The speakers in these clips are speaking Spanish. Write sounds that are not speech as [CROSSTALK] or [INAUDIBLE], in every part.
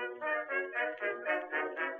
Thank you.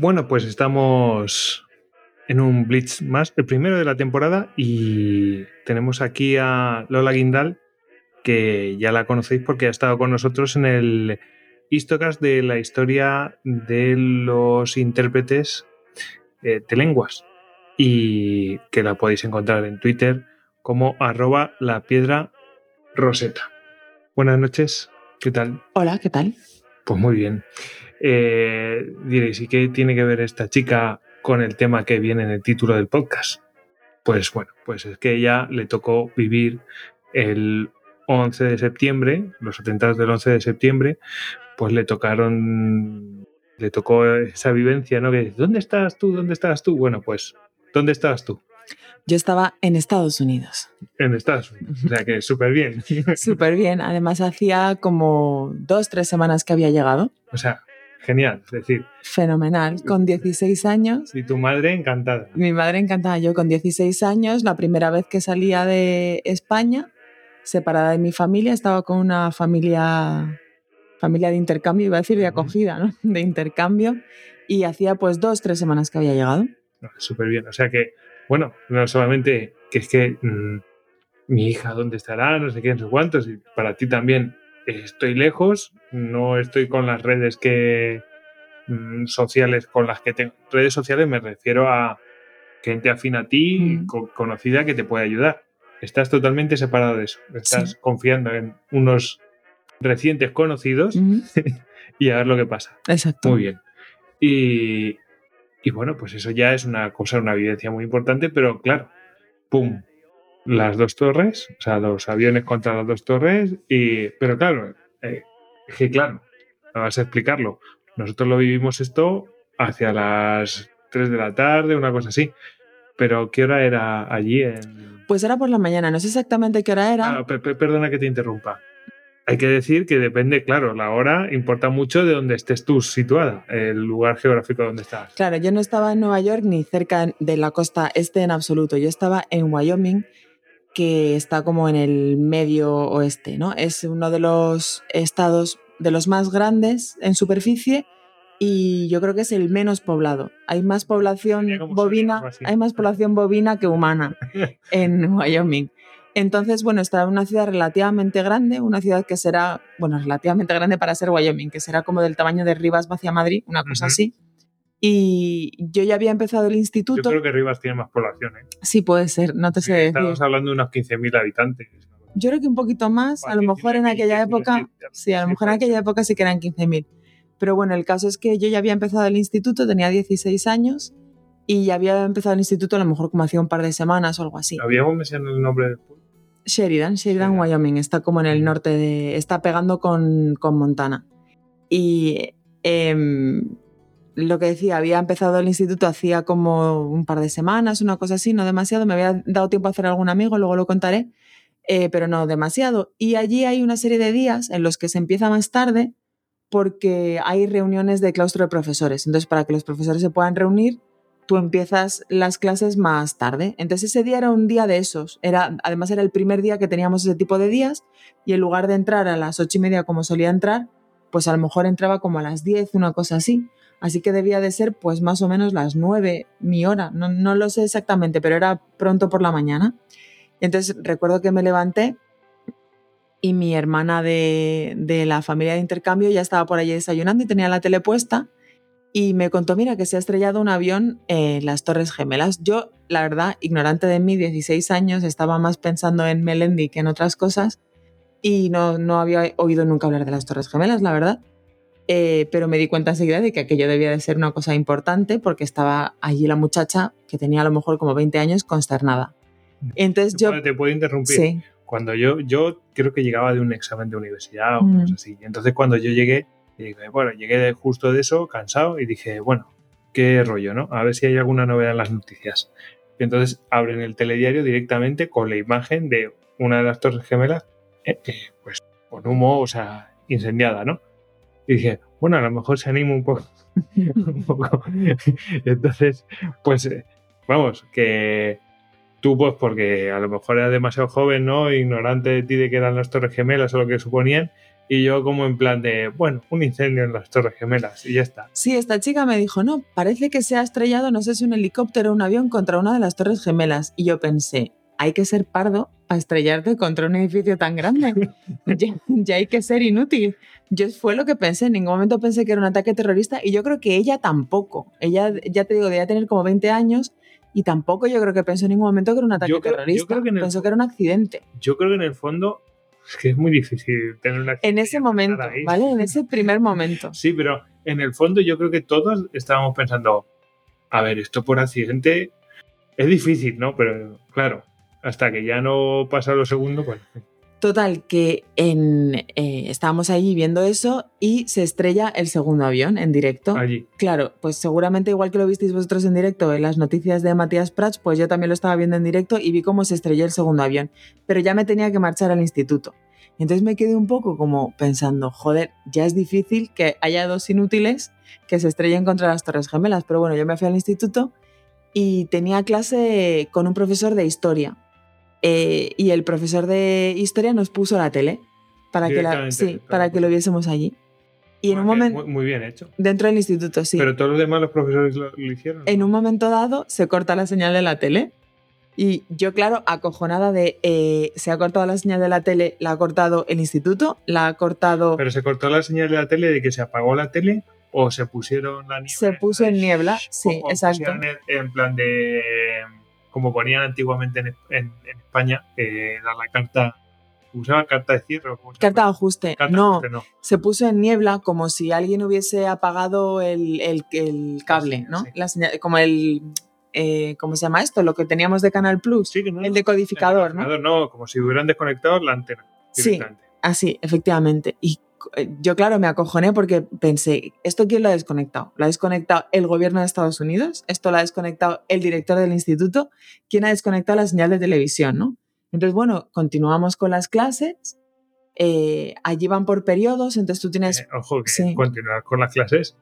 Bueno, pues estamos en un Blitz más, el primero de la temporada, y tenemos aquí a Lola Guindal, que ya la conocéis porque ha estado con nosotros en el Histocast de la historia de los intérpretes eh, de lenguas, y que la podéis encontrar en Twitter como arroba la piedra roseta. Buenas noches, ¿qué tal? Hola, ¿qué tal? Pues muy bien. Eh, diréis, ¿y qué tiene que ver esta chica con el tema que viene en el título del podcast? Pues bueno, pues es que ella le tocó vivir el 11 de septiembre, los atentados del 11 de septiembre, pues le tocaron, le tocó esa vivencia, ¿no? Que dice, ¿dónde estás tú? ¿Dónde estás tú? Bueno, pues, ¿dónde estabas tú? Yo estaba en Estados Unidos. En Estados Unidos. O sea que [LAUGHS] súper bien. Súper bien. Además, hacía como dos, tres semanas que había llegado. O sea, genial. Es decir, Fenomenal. Con 16 años. y tu madre encantada. Mi madre encantada. Yo con 16 años, la primera vez que salía de España, separada de mi familia, estaba con una familia, familia de intercambio, iba a decir de acogida, ¿no? [LAUGHS] De intercambio. Y hacía pues dos, tres semanas que había llegado. Súper bien. O sea que, bueno, no solamente que es que mm, mi hija, ¿dónde estará? No sé qué, no sé cuántos. Y para ti también, estoy lejos, no estoy con las redes que mm, sociales con las que tengo. Redes sociales me refiero a gente afín a ti, Mm. co- conocida, que te puede ayudar. Estás totalmente separado de eso. Estás Sí. confiando en unos recientes conocidos [LAUGHS] y a ver lo que pasa. Exacto. Muy bien. Y, y bueno, pues eso ya es una cosa, una evidencia muy importante, pero claro, ¡pum! Las dos torres, o sea, los aviones contra las dos torres, y, pero claro, eh, es que claro, vas a explicarlo. Nosotros lo vivimos esto hacia las 3 de la tarde, una cosa así. Pero ¿qué hora era allí? En... Pues era por la mañana, no sé exactamente qué hora era. Ah, pe- pe- perdona que te interrumpa. Hay que decir que depende, claro, la hora importa mucho de donde estés tú situada, el lugar geográfico donde estás. Claro, yo no estaba en Nueva York ni cerca de la costa este en absoluto. Yo estaba en Wyoming, que está como en el medio oeste, ¿no? Es uno de los estados de los más grandes en superficie y yo creo que es el menos poblado. Hay más población bovina, hay más población bovina que humana [LAUGHS] en Wyoming. Entonces, bueno, está en una ciudad relativamente grande, una ciudad que será, bueno, relativamente grande para ser Wyoming, que será como del tamaño de Rivas hacia Madrid, una cosa así. Y yo ya había empezado el Yo instituto. creo que Rivas tiene más población. ¿eh? Sí, puede ser, no te sé decir. Estamos hablando de unos 15.000 habitantes. Yo creo que un poquito más, a lo mejor en 19.000, aquella 19.000, época, sí, a lo sí, mejor en aquella época sí que eran 15.000. Pero bueno, el caso es que yo ya había empezado el instituto, tenía 16 años y ya había empezado el instituto a lo mejor como hacía un par de semanas o algo así. ¿Habíamos mencionado el nombre del pueblo? Sheridan, Sheridan. Wyoming, está como en el norte de. está pegando con, con Montana. Y em, lo que decía, había empezado el instituto hacía como un par de semanas, una cosa así, no demasiado. Me había dado tiempo a hacer algún amigo, luego lo contaré, eh, pero no demasiado. Y allí hay una serie de días en los que se empieza más tarde porque hay reuniones de claustro de profesores. Entonces, para que los profesores se puedan reunir, tú empiezas las clases más tarde. Entonces ese día era un día de esos. Era, además era el primer día que teníamos ese tipo de días y en lugar de entrar a las ocho y media como solía entrar, pues a lo mejor entraba como a las diez, una cosa así. Así que debía de ser pues más o menos las nueve, mi hora. No, no lo sé exactamente, pero era pronto por la mañana. Y entonces recuerdo que me levanté y mi hermana de, de la familia de intercambio ya estaba por allí desayunando y tenía la tele puesta y me contó, mira, que se ha estrellado un avión en las Torres Gemelas. Yo, la verdad, ignorante de mí, 16 años, estaba más pensando en Melendi que en otras cosas y no, no había oído nunca hablar de las Torres Gemelas, la verdad. Eh, pero me di cuenta enseguida de que aquello debía de ser una cosa importante porque estaba allí la muchacha, que tenía a lo mejor como 20 años, consternada. Entonces yo... Te puedo interrumpir. Sí. Cuando yo, yo creo que llegaba de un examen de universidad o Mm. cosas así. Entonces cuando yo llegué, bueno, llegué justo de eso, cansado, y dije, bueno, qué rollo, ¿no? A ver si hay alguna novedad en las noticias. Y entonces abren el telediario directamente con la imagen de una de las torres gemelas, eh, eh, pues con humo, o sea, incendiada, ¿no? Y dije, bueno, a lo mejor se anima [LAUGHS] un poco. Entonces, pues, eh, vamos, que tú, pues, porque a lo mejor eras demasiado joven, ¿no? Ignorante de ti de que eran las Torres Gemelas o lo que suponían. Y yo, como en plan de, bueno, un incendio en las Torres Gemelas y ya está. Sí, esta chica me dijo, no, parece que se ha estrellado, no sé si un helicóptero o un avión contra una de las Torres Gemelas. Y yo pensé, hay que ser pardo para estrellarte contra un edificio tan grande. [LAUGHS] ya, ya hay que ser inútil. Yo fue lo que pensé, en ningún momento pensé que era un ataque terrorista y yo creo que ella tampoco. Ella, ya te digo, debía tener como 20 años y tampoco yo creo que pensó en ningún momento que era un ataque Yo creo- yo terrorista. creo que Pensó que era un accidente. Yo creo que en el fondo es que es muy difícil tener una En ese momento. ¿vale? En ese primer momento. Sí, pero en el fondo yo creo que todos estábamos pensando, a ver, esto por accidente es difícil, ¿no? Pero claro, hasta que ya no pasa lo segundo, pues Total, que en, eh, estábamos allí viendo eso y se estrella el segundo avión en directo. allí. Claro, pues seguramente igual que lo visteis vosotros en directo en las noticias de Matías Prats, pues yo también lo estaba viendo en directo y vi cómo se estrelló el segundo avión. Pero ya me tenía que marchar al instituto. Entonces me quedé un poco como pensando, joder, ya es difícil que haya dos inútiles que se estrellen contra las Torres Gemelas. Pero bueno, yo me fui al instituto y tenía clase con un profesor de historia. Eh, y el profesor de historia nos puso la tele para que, la, sí, claro. para que lo viésemos allí. Y en un Muy- momento, Muy, bien hecho. dentro del instituto, sí. Pero todos los demás, los profesores lo, lo hicieron. en un momento dado se corta la señal de la tele. Y yo, claro, acojonada de eh, se ha cortado la señal de la tele, la ha cortado el instituto, la ha cortado, Pero se cortó la señal de la tele de que se apagó la tele o se pusieron la niebla. se puso en niebla. Sí, o- o exacto. en plan de. Como ponían antiguamente en, en- en España, que era la carta. ¿Usaban carta de cierre? Carta de ajuste. Carta no, ajuste, no. se puso en niebla como si alguien hubiese apagado el, el- el cable, ¿no? Sí. La señal- como el. eh, ¿Cómo se llama esto? Lo que teníamos de Canal Plus. Sí, que no, el decodificador, ¿no? No, como si hubieran desconectado la antena. Sí. Así, efectivamente. Y eh, yo, claro, me acojoné porque pensé, ¿esto quién lo ha desconectado? ¿Lo ha desconectado el gobierno de Estados Unidos? ¿Esto lo ha desconectado el director del instituto? ¿Quién ha desconectado la señal de televisión? ¿no? Entonces, bueno, continuamos con las clases. Eh, allí van por periodos, entonces tú tienes... Eh, ojo, que Sí. continuar con las clases.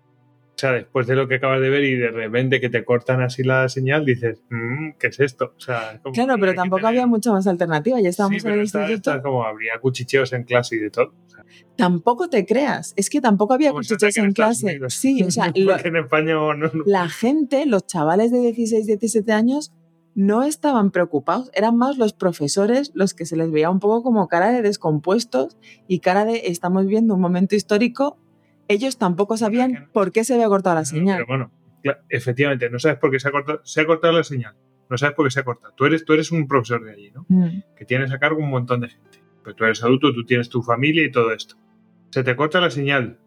O sea, después de lo que acabas de ver y de repente que te cortan así la señal, dices, "Mm, ¿qué es esto? O sea, como Claro, pero tampoco tener- había mucha más alternativa. Ya estábamos Sí, en el está- instituto. está como habría cuchicheos en clase y de todo. O sea, Tampoco te creas. Es que tampoco había cuchicheos en Estados clase. Sí, o sea, [LAUGHS] lo- en España no, no- la gente, los chavales de 16, 17 años, no estaban preocupados, eran más los profesores los que se les veía un poco como cara de descompuestos y cara de estamos viendo un momento histórico. Ellos tampoco sabían por qué se había cortado la no, señal. Pero bueno, efectivamente, no sabes por qué se ha cortado, se ha cortado la señal. No sabes por qué se ha cortado. Tú eres, tú eres un profesor de allí, ¿no? Mm, que tienes a cargo un montón de gente. Pero tú eres adulto, tú tienes tu familia y todo esto. Se te corta la señal.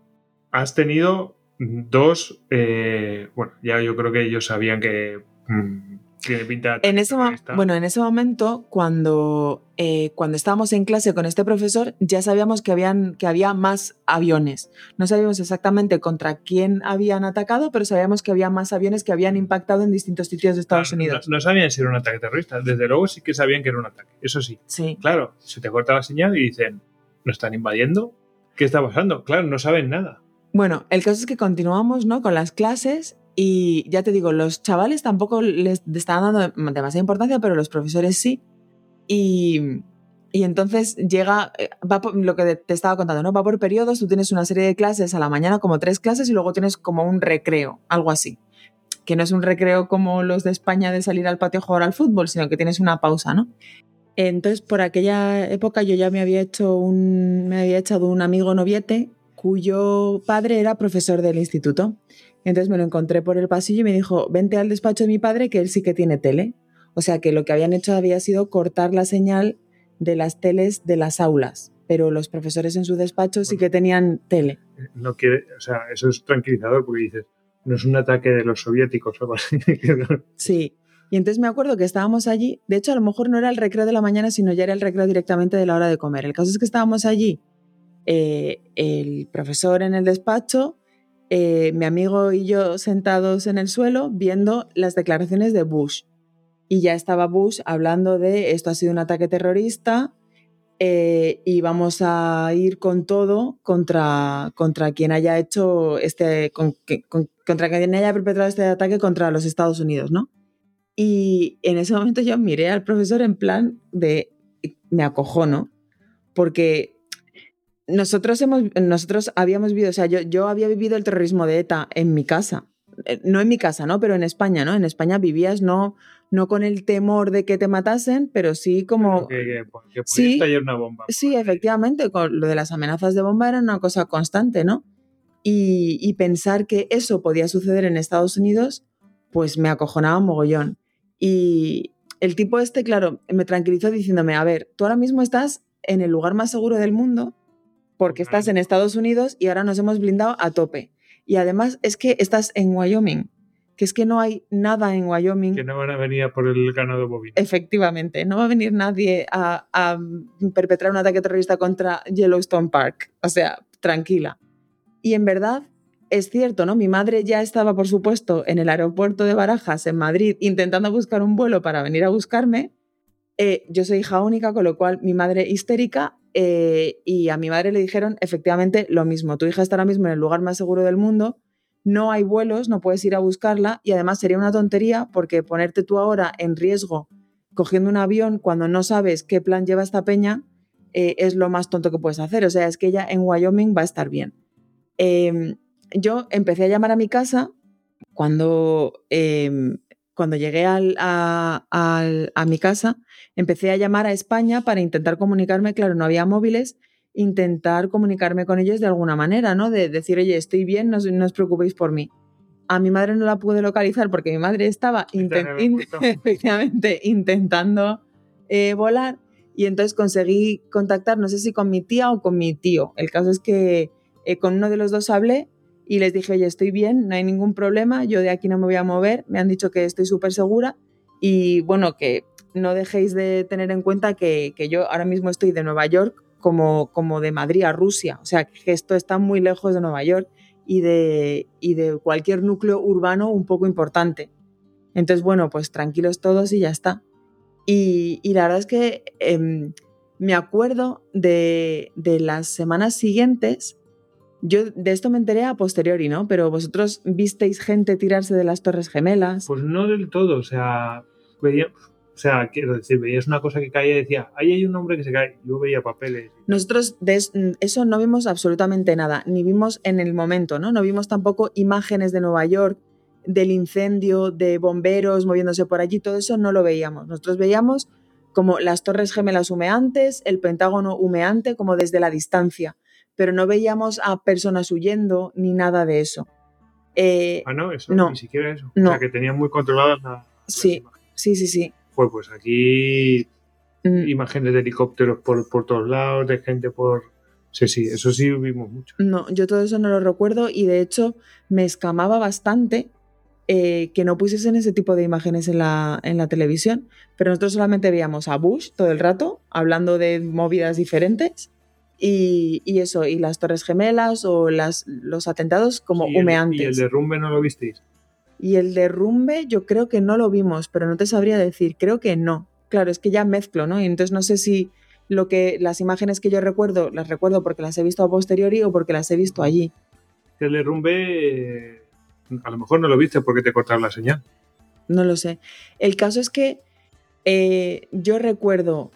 Has tenido dos. eh, bueno, ya yo creo que ellos sabían que mm, tiene pinta En ese, bueno, en ese momento, cuando, eh, cuando estábamos en clase con este profesor, ya sabíamos que, habían, que había más aviones. No sabíamos exactamente contra quién habían atacado, pero sabíamos que había más aviones que habían impactado en distintos sitios de Estados Claro, Unidos. No, no sabían si era un ataque terrorista. Desde luego sí que sabían que era un ataque. Eso sí. Sí. Claro, se te corta la señal y dicen, ¿nos están invadiendo? ¿Qué está pasando? Claro, no saben nada. Bueno, el caso es que continuamos ¿no? con las clases y ya te digo, los chavales tampoco les estaban dando demasiada importancia, pero los profesores sí. Y, y entonces llega, eh, va por- lo que te estaba contando, ¿no? Va por periodos, tú tienes una serie de clases a la mañana, como tres clases, y luego tienes como un recreo, algo así. Que no es un recreo como los de España de salir al patio a jugar al fútbol, sino que tienes una pausa, ¿no? Entonces, por aquella época yo ya me había hecho un, me había echado un amigo noviete cuyo padre era profesor del instituto. Entonces me lo encontré por el pasillo y me dijo, vente al despacho de mi padre que él sí que tiene tele. O sea que lo que habían hecho había sido cortar la señal de las teles de las aulas, pero los profesores en su despacho sí que tenían tele. No quiere, o sea, eso es tranquilizador porque dices, no es un ataque de los soviéticos o algo así. [LAUGHS] Sí. Y entonces me acuerdo que estábamos allí, de hecho a lo mejor no era el recreo de la mañana, sino ya era el recreo directamente de la hora de comer. El caso es que estábamos allí, eh, el profesor en el despacho, eh, mi amigo y yo sentados en el suelo viendo las declaraciones de Bush. Y ya estaba Bush hablando de esto ha sido un ataque terrorista eh, y vamos a ir con todo contra, contra quien haya hecho este, contra quien haya perpetrado este ataque contra los Estados Unidos, ¿no? Y en ese momento yo miré al profesor en plan de me acojono, porque nosotros, hemos, nosotros habíamos vivido, o sea, yo, yo había vivido el terrorismo de ETA en mi casa. Eh, No en mi casa, ¿no? Pero en España, ¿no? En España vivías no, no con el temor de que te matasen, pero sí como... que, que, que Sí. estallar una bomba. Sí, efectivamente, con lo de las amenazas de bomba era una cosa constante, ¿no? Y, y pensar que eso podía suceder en Estados Unidos, pues me acojonaba mogollón. Y el tipo este, claro, me tranquilizó diciéndome, a ver, tú ahora mismo estás en el lugar más seguro del mundo porque estás en Estados Unidos y ahora nos hemos blindado a tope. Y además es que estás en Wyoming, que es que no hay nada en Wyoming. Que no van a venir a por el ganado bovino. Efectivamente, no va a venir nadie a, a perpetrar un ataque terrorista contra Yellowstone Park. O sea, tranquila. Y en verdad es cierto, ¿no? Mi madre ya estaba, por supuesto, en el aeropuerto de Barajas, en Madrid, intentando buscar un vuelo para venir a buscarme. Eh, yo soy hija única, con lo cual mi madre histérica eh, y a mi madre le dijeron efectivamente lo mismo. Tu hija está ahora mismo en el lugar más seguro del mundo, no hay vuelos, no puedes ir a buscarla y además sería una tontería porque ponerte tú ahora en riesgo cogiendo un avión cuando no sabes qué plan lleva esta peña eh, es lo más tonto que puedes hacer. O sea, es que ella en Wyoming va a estar bien. Eh, yo empecé a llamar a mi casa cuando, eh, cuando llegué al- a, mi casa, empecé a llamar a España para intentar comunicarme, claro, no había móviles, intentar comunicarme con ellos de alguna manera, ¿no? De decir, oye, estoy bien, no, os- no os preocupéis por mí. A mi madre no la pude localizar porque mi madre estaba [LAUGHS] inten- in- [LAUGHS] efectivamente intentando eh, volar y entonces conseguí contactar, no sé si con mi tía o con mi tío. El caso es que eh, con uno de los dos hablé y les dije, oye, estoy bien, no hay ningún problema, yo de aquí no me voy a mover, me han dicho que estoy súper segura y bueno, que no dejéis de tener en cuenta que, que yo ahora mismo estoy de Nueva York como, como de Madrid a Rusia, o sea, que esto está muy lejos de Nueva York y de, y de cualquier núcleo urbano un poco importante. Entonces, bueno, pues tranquilos todos y ya está. Y, y la verdad es que em, me acuerdo de, de las semanas siguientes. Yo de esto me enteré a posteriori, ¿no? Pero vosotros visteis gente tirarse de las Torres Gemelas. Pues no del todo, o sea, veía, o sea, quiero decir, veías una cosa que caía y decía, ahí hay un hombre que se cae. Yo veía papeles. Nosotros de es- eso no vimos absolutamente nada, ni vimos en el momento, ¿no? No vimos tampoco imágenes de Nueva York, del incendio, de bomberos moviéndose por allí, todo eso no lo veíamos. Nosotros veíamos como las torres gemelas humeantes, el Pentágono humeante, como desde la distancia, pero no veíamos a personas huyendo ni nada de eso. Eh, Ah, no, eso, No. ni siquiera eso. No. O sea, que tenían muy controladas la- las Sí. imágenes. sí, sí, sí. Pues, pues aquí Mm, imágenes de helicópteros por, por todos lados, de gente por... Sí, sí, eso sí vimos mucho. No, yo todo eso no lo recuerdo y de hecho me escamaba bastante eh, que no pusiesen ese tipo de imágenes en la, en la televisión, pero nosotros solamente veíamos a Bush todo el rato hablando de movidas diferentes y, y eso, y las Torres Gemelas o las, los atentados como y el- humeantes. ¿Y el derrumbe no lo visteis? Y el derrumbe yo creo que no lo vimos, pero no te sabría decir, creo que no. Claro, es que ya mezclo, ¿no? Y entonces no sé si lo que las imágenes que yo recuerdo las recuerdo porque las he visto a posteriori o porque las he visto allí. El derrumbe, a lo mejor no lo viste porque te cortaron la señal. No lo sé. El caso es que eh, yo recuerdo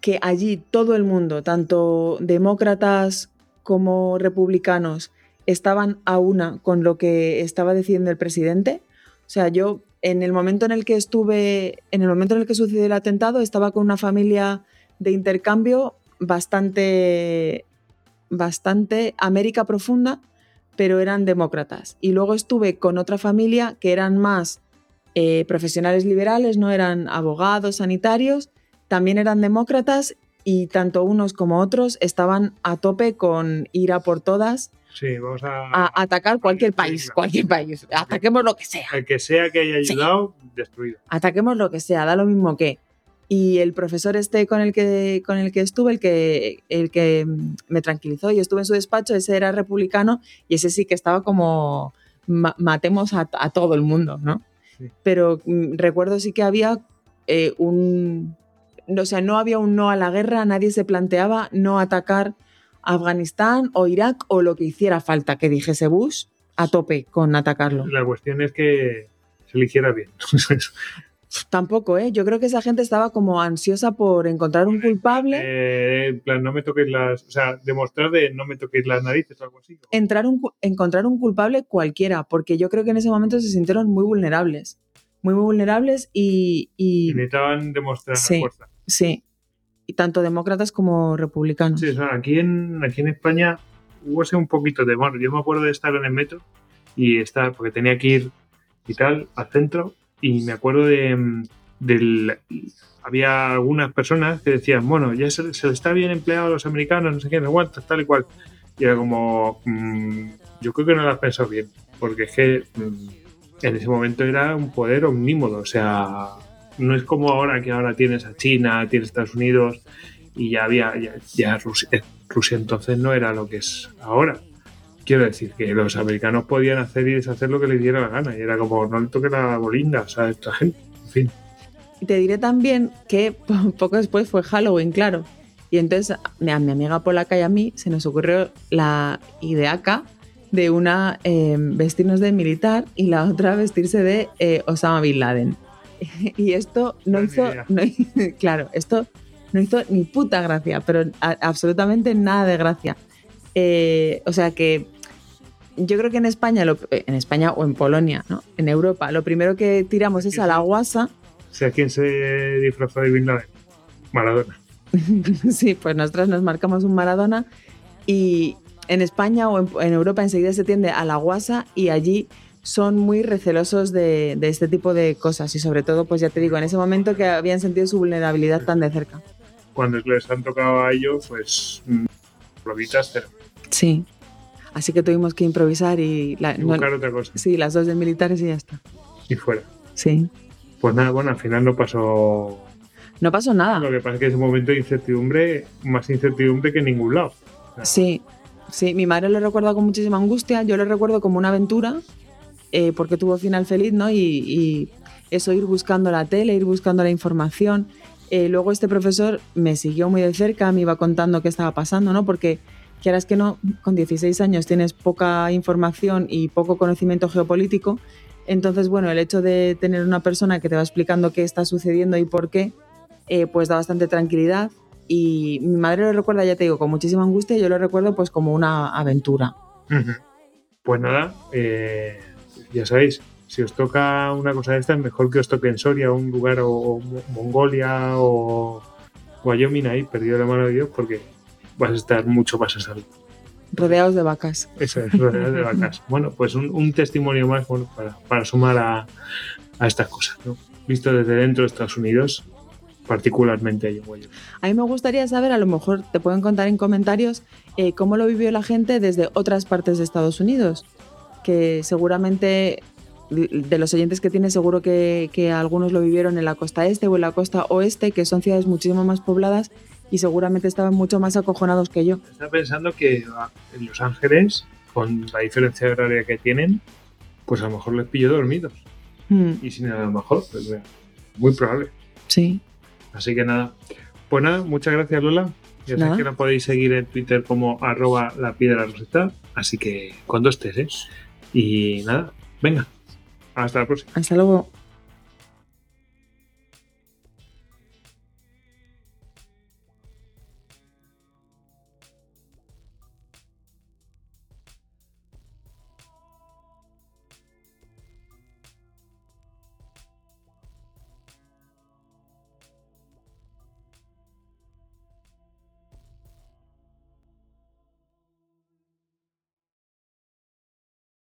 que allí todo el mundo, tanto demócratas como republicanos, estaban a una con lo que estaba diciendo el presidente. O sea, yo en el momento en el que estuve, en el momento en el que sucedió el atentado, estaba con una familia de intercambio bastante, bastante América profunda, pero eran demócratas. Y luego estuve con otra familia que eran más eh, profesionales liberales, no eran abogados, sanitarios, también eran demócratas y tanto unos como otros estaban a tope con ir a por todas. Sí, vamos a, a atacar cualquier país, cualquier país. Ataquemos lo que sea. El que sea que haya ayudado, destruido. Ataquemos lo que sea, da lo mismo que. Y el profesor este con el que, con el que estuve, el que, el que me tranquilizó y estuve en su despacho, ese era republicano y ese sí que estaba como matemos a, a, todo el mundo, ¿no? Sí. Pero mm, recuerdo sí que había eh, un... O sea, no había un no a la guerra, nadie se planteaba no atacar Afganistán o Irak o lo que hiciera falta que dijese Bush a tope con atacarlo. La cuestión es que se le hiciera bien. [LAUGHS] Tampoco, ¿eh? Yo creo que esa gente estaba como ansiosa por encontrar un culpable. Eh, en plan, no me toquéis las. O sea, demostrar de no me toquéis las narices o algo así. Entrar un, encontrar un culpable cualquiera, porque yo creo que en ese momento se sintieron muy vulnerables. Muy, muy vulnerables y. y... necesitaban demostrar sí, fuerza. Sí. Y tanto demócratas como republicanos. Sí, o sea, aquí en, aquí en España hubo ese un poquito de. Bueno, yo me acuerdo de estar en el metro y estar, porque tenía que ir y tal, al centro y me acuerdo de del había algunas personas que decían bueno ya se, se está bien empleado a los americanos no sé qué no aguantas tal y cual y era como mmm, yo creo que no lo has pensado bien porque es que mmm, en ese momento era un poder omnímodo o sea no es como ahora que ahora tienes a China tienes a Estados Unidos y ya había ya, ya Rusia, Rusia entonces no era lo que es ahora. Quiero decir que los americanos podían hacer y deshacer lo que les diera la gana y era como no le toque la bolinda o sea esta gente en fin. Y te diré también que poco después fue Halloween claro. Y entonces a mi amiga polaca y a mí se nos ocurrió la ideaca de una eh, vestirnos de militar y la otra vestirse de eh, Osama Bin Laden [LAUGHS] y esto no, no hizo no, [LAUGHS] claro esto no hizo ni puta gracia pero a, absolutamente nada de gracia eh, o sea que yo creo que en España, lo, en España o en Polonia, ¿no? En Europa, lo primero que tiramos es a la guasa. O sea, ¿quién se disfrazó de Bin Laden? Maradona. [LAUGHS] sí, pues nosotros nos marcamos un Maradona y en España o en, en, Europa enseguida se tiende a la guasa y allí son muy recelosos de, de, este tipo de cosas y sobre todo, pues ya te digo, en ese momento que habían sentido su vulnerabilidad tan de cerca. Cuando les han tocado a ellos, pues probitas cero. Sí, Así que tuvimos que improvisar y... La, y buscar no, otra cosa. Sí, las dos de militares y ya está. Y fuera. Sí. Pues nada, bueno, al final no pasó... No pasó nada. Lo que pasa es que es un momento de incertidumbre, más incertidumbre que en ningún lado. O sea, sí, sí, mi madre lo recuerda con muchísima angustia, yo lo recuerdo como una aventura, eh, porque tuvo final feliz, ¿no? Y, y, eso, ir buscando la tele, ir buscando la información. Eh, luego este profesor me siguió muy de cerca, me iba contando qué estaba pasando, ¿no? Porque quieras que no, con 16 años tienes poca información y poco conocimiento geopolítico. Entonces, bueno, el hecho de tener una persona que te va explicando qué está sucediendo y por qué, eh, pues da bastante tranquilidad. Y mi madre lo recuerda, ya te digo, con muchísima angustia y yo lo recuerdo pues como una aventura. Pues nada, eh, ya sabéis, si os toca una cosa de esta, es mejor que os toque en Soria, un lugar o, o Mongolia o Wyoming ahí, perdido la mano de Dios, porque vas a estar mucho más a salvo. Rodeados de vacas. Eso es, rodeados de vacas. [LAUGHS] Bueno, pues un, un testimonio más bueno, para, para, sumar a, a estas cosas. ¿no? Visto desde dentro de Estados Unidos, particularmente yo. A mí me gustaría saber, a lo mejor te pueden contar en comentarios, eh, cómo lo vivió la gente desde otras partes de Estados Unidos, que seguramente de los oyentes que tiene seguro que, que algunos lo vivieron en la costa este o en la costa oeste, que son ciudades muchísimo más pobladas y seguramente estaban mucho más acojonados que yo. Estaba pensando que en Los Ángeles, con la diferencia horaria que tienen, pues a lo mejor les pillo dormidos. Mm. Y sin a lo mejor, pues muy probable. Sí. Así que nada. Pues nada, muchas gracias Lola. Ya sabéis que la podéis seguir en Twitter como arroba la piedra roseta. Así que cuando estés, ¿eh? Y nada, venga. Hasta la próxima. Hasta luego.